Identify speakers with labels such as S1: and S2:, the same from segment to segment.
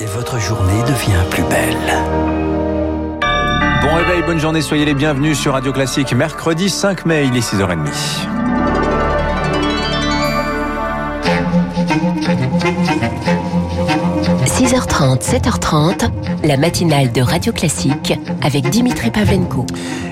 S1: et votre journée devient plus belle.
S2: Bon réveil, bonne journée, soyez les bienvenus sur Radio Classique. Mercredi 5 mai, il est 6h30.
S3: – 6h30, 7h30, la matinale de Radio Classique avec Dimitri Pavlenko.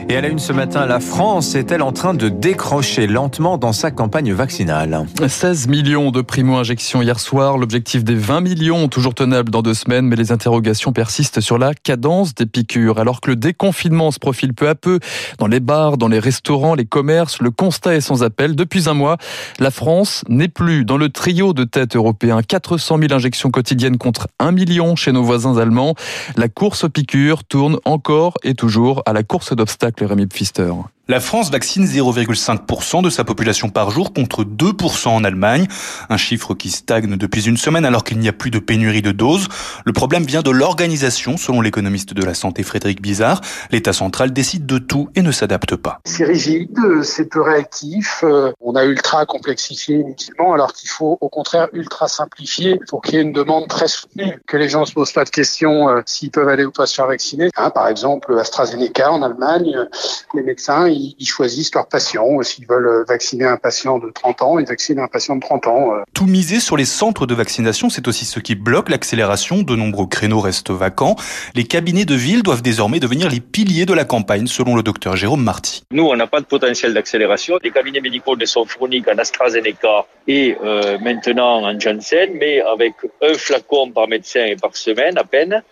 S2: Et à la une ce matin, la France est-elle en train de décrocher lentement dans sa campagne vaccinale
S4: 16 millions de primo-injections hier soir, l'objectif des 20 millions toujours tenable dans deux semaines, mais les interrogations persistent sur la cadence des piqûres. Alors que le déconfinement se profile peu à peu dans les bars, dans les restaurants, les commerces, le constat est sans appel. Depuis un mois, la France n'est plus dans le trio de tête européen. 400 000 injections quotidiennes contre 1 million chez nos voisins allemands. La course aux piqûres tourne encore et toujours à la course d'obstacles Rémi Pfister.
S5: La France vaccine 0,5% de sa population par jour contre 2% en Allemagne, un chiffre qui stagne depuis une semaine alors qu'il n'y a plus de pénurie de doses. Le problème vient de l'organisation, selon l'économiste de la santé Frédéric Bizarre. L'État central décide de tout et ne s'adapte pas.
S6: C'est rigide, c'est peu réactif, euh, on a ultra complexifié inutilement alors qu'il faut au contraire ultra simplifier pour qu'il y ait une demande très soutenue, que les gens ne se posent pas de questions euh, s'ils peuvent aller ou pas se faire vacciner. Hein, par exemple, AstraZeneca en Allemagne, les médecins ils choisissent leurs patients. S'ils veulent vacciner un patient de 30 ans, ils vaccinent un patient de 30 ans. Euh.
S5: Tout miser sur les centres de vaccination, c'est aussi ce qui bloque l'accélération. De nombreux créneaux restent vacants. Les cabinets de ville doivent désormais devenir les piliers de la campagne, selon le docteur Jérôme Marty.
S7: Nous, on n'a pas de potentiel d'accélération. Les cabinets médicaux ne sont fournis qu'en AstraZeneca et euh, maintenant en Janssen, mais avec un flacon par médecin et par semaine à peine,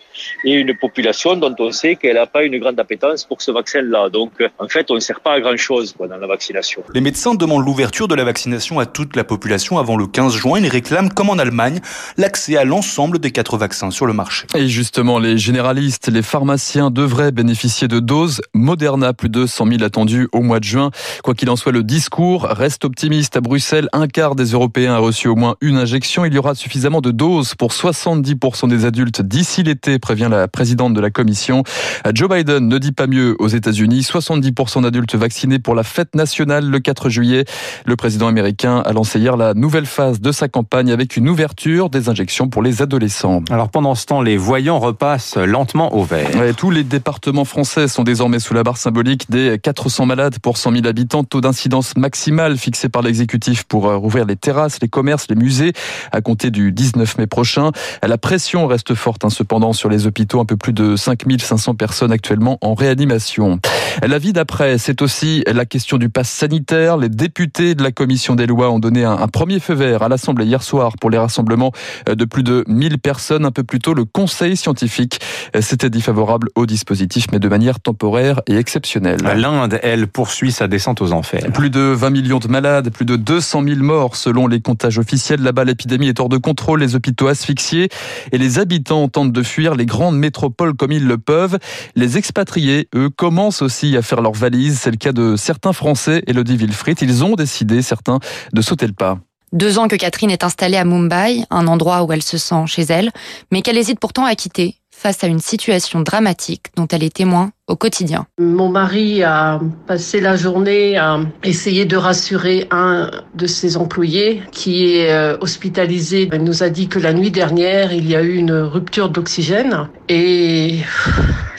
S7: et une population dont on sait qu'elle n'a pas une grande appétence pour ce vaccin-là. Donc, en fait, on ne sert pas à grand-chose dans la vaccination.
S5: Les médecins demandent l'ouverture de la vaccination à toute la population avant le 15 juin. Ils réclament, comme en Allemagne, l'accès à l'ensemble des quatre vaccins sur le marché.
S4: Et justement, les généralistes, les pharmaciens devraient bénéficier de doses. Moderna, plus de 100 000 attendus au mois de juin. Quoi qu'il en soit, le discours reste optimiste. À Bruxelles, un quart des Européens a reçu au moins une injection. Il y aura suffisamment de doses pour 70% des adultes d'ici l'été, prévient la présidente de la Commission. Joe Biden ne dit pas mieux aux États-Unis. 70% d'adultes vaccinés pour la fête nationale le 4 juillet. Le président américain a lancé hier la nouvelle phase de sa campagne avec une ouverture des injections pour les adolescents.
S2: Alors pendant ce temps, les voyants repassent lentement au vert.
S4: tous les départements français sont désormais sous la barre symbolique des 400 malades pour 100 000 habitants. Taux d'incidence maximal fixé par l'exécutif pour euh, rouvrir les terrasses, les commerces, les musées à compter du 19 mai prochain. La pression reste forte hein, cependant sur les hôpitaux. Un peu plus de 5500 personnes actuellement en réanimation. La vie d'après, c'est aussi la question du pass sanitaire. Les députés de la commission des lois ont donné un, premier feu vert à l'Assemblée hier soir pour les rassemblements de plus de 1000 personnes. Un peu plus tôt, le Conseil scientifique s'était dit favorable au dispositif, mais de manière temporaire et exceptionnelle.
S2: L'Inde, elle, poursuit sa descente aux enfers.
S4: Plus de 20 millions de malades, plus de 200 000 morts selon les comptages officiels. Là-bas, l'épidémie est hors de contrôle, les hôpitaux asphyxiés et les habitants tentent de fuir les grandes métropoles comme ils le peuvent. Les expatriés, eux, commencent aussi à faire leurs valises. C'est le cas de certains Français, Elodie Wilfried. Ils ont décidé, certains, de sauter le pas.
S8: Deux ans que Catherine est installée à Mumbai, un endroit où elle se sent chez elle, mais qu'elle hésite pourtant à quitter face à une situation dramatique dont elle est témoin au quotidien.
S9: Mon mari a passé la journée à essayer de rassurer un de ses employés qui est euh, hospitalisé. Il nous a dit que la nuit dernière, il y a eu une rupture d'oxygène et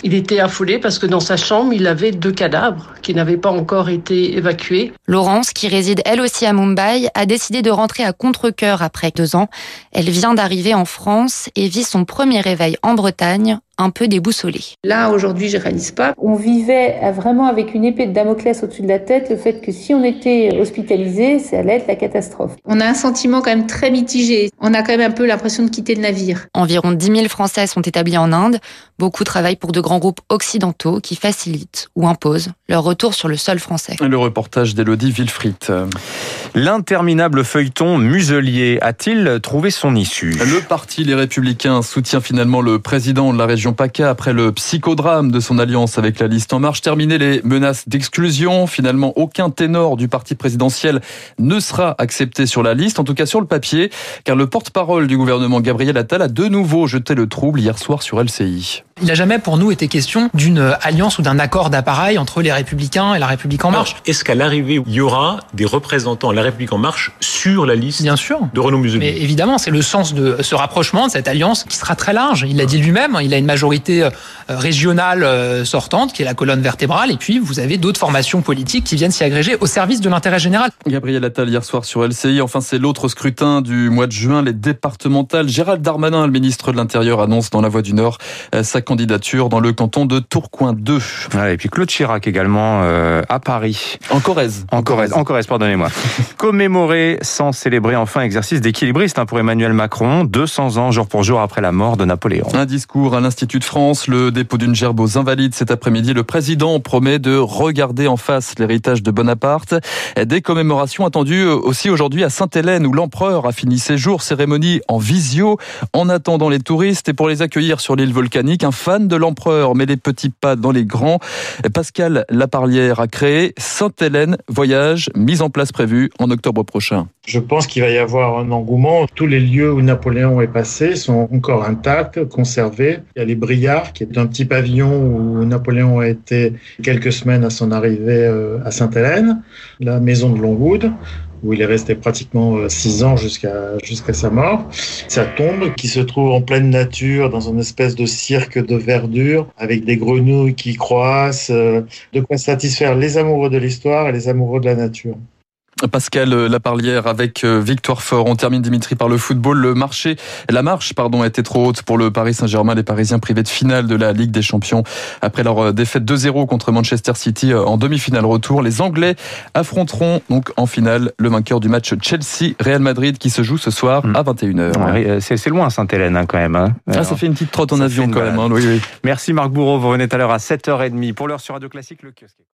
S9: il était affolé parce que dans sa chambre, il avait deux cadavres qui n'avaient pas encore été évacués.
S8: Laurence, qui réside elle aussi à Mumbai, a décidé de rentrer à contre-cœur après deux ans. Elle vient d'arriver en France et vit son premier réveil en Bretagne un peu déboussolé.
S10: Là, aujourd'hui, je réalise pas. On vivait vraiment avec une épée de Damoclès au-dessus de la tête, le fait que si on était hospitalisé, ça allait être la catastrophe. On a un sentiment quand même très mitigé. On a quand même un peu l'impression de quitter le navire.
S8: Environ 10 000 Français sont établis en Inde. Beaucoup travaillent pour de grands groupes occidentaux qui facilitent ou imposent leur retour sur le sol français.
S4: Le reportage d'Elodie Wilfried.
S2: L'interminable feuilleton Muselier a-t-il trouvé son issue?
S4: Le parti Les Républicains soutient finalement le président de la région PACA après le psychodrame de son alliance avec la liste En Marche. Terminé les menaces d'exclusion. Finalement, aucun ténor du parti présidentiel ne sera accepté sur la liste, en tout cas sur le papier, car le porte-parole du gouvernement Gabriel Attal a de nouveau jeté le trouble hier soir sur LCI.
S11: Il n'a jamais pour nous été question d'une alliance ou d'un accord d'appareil entre les Républicains et la République en marche.
S12: Est-ce qu'à l'arrivée, il y aura des représentants de la République en marche sur la liste
S11: Bien sûr.
S12: de Renaud Muselier
S11: Mais évidemment, c'est le sens de ce rapprochement, de cette alliance qui sera très large. Il l'a dit lui-même, il a une majorité euh, régionale euh, sortante qui est la colonne vertébrale et puis vous avez d'autres formations politiques qui viennent s'y agréger au service de l'intérêt général.
S4: Gabriel Attal hier soir sur LCI. Enfin, c'est l'autre scrutin du mois de juin, les départementales. Gérald Darmanin, le ministre de l'Intérieur, annonce dans la Voix du Nord euh, sa candidature dans le canton de Tourcoing 2.
S2: et puis Claude Chirac également euh, à Paris.
S4: En Corrèze.
S2: En Corrèze, en Corrèze, pardonnez-moi. Commémorer sans célébrer enfin exercice d'équilibriste hein, pour Emmanuel Macron, 200 ans jour pour jour après la mort de Napoléon.
S4: Un discours à l'Institut de France, le dépôt d'une gerbe aux invalides cet après-midi. Le président promet de regarder en face l'héritage de Bonaparte. Des commémorations attendues aussi aujourd'hui à Sainte-Hélène où l'empereur a fini ses jours, cérémonie en visio, en attendant les touristes et pour les accueillir sur l'île volcanique, un fan de l'empereur met les petits pas dans les grands. Pascal Laparlière a créé Sainte-Hélène Voyage, mise en place prévue en octobre prochain.
S13: Je pense qu'il va y avoir un engouement. Tous les lieux où Napoléon est passé sont encore intacts, conservés. Il y a les Briards, qui est un petit pavillon où Napoléon a été quelques semaines à son arrivée euh, à Sainte-Hélène, la maison de Longwood où il est resté pratiquement euh, six ans jusqu'à jusqu'à sa mort. Sa tombe qui se trouve en pleine nature dans une espèce de cirque de verdure avec des grenouilles qui croissent, euh, de quoi satisfaire les amoureux de l'histoire et les amoureux de la nature.
S4: Pascal Laparlière avec euh, Victoire Fort. On termine Dimitri par le football. Le marché, la marche, pardon, a été trop haute pour le Paris Saint-Germain. Les Parisiens privés de finale de la Ligue des Champions après leur euh, défaite 2-0 contre Manchester City euh, en demi-finale retour. Les Anglais affronteront donc en finale le vainqueur du match Chelsea-Real Madrid qui se joue ce soir à 21h.
S2: c'est loin Sainte-Hélène hein, quand même. Hein.
S4: Ah, ça fait une petite trotte en avion quand même. Hein,
S2: Merci Marc Bourreau. Vous revenez tout à l'heure à 7h30 pour l'heure sur Radio Classique. Le kiosque.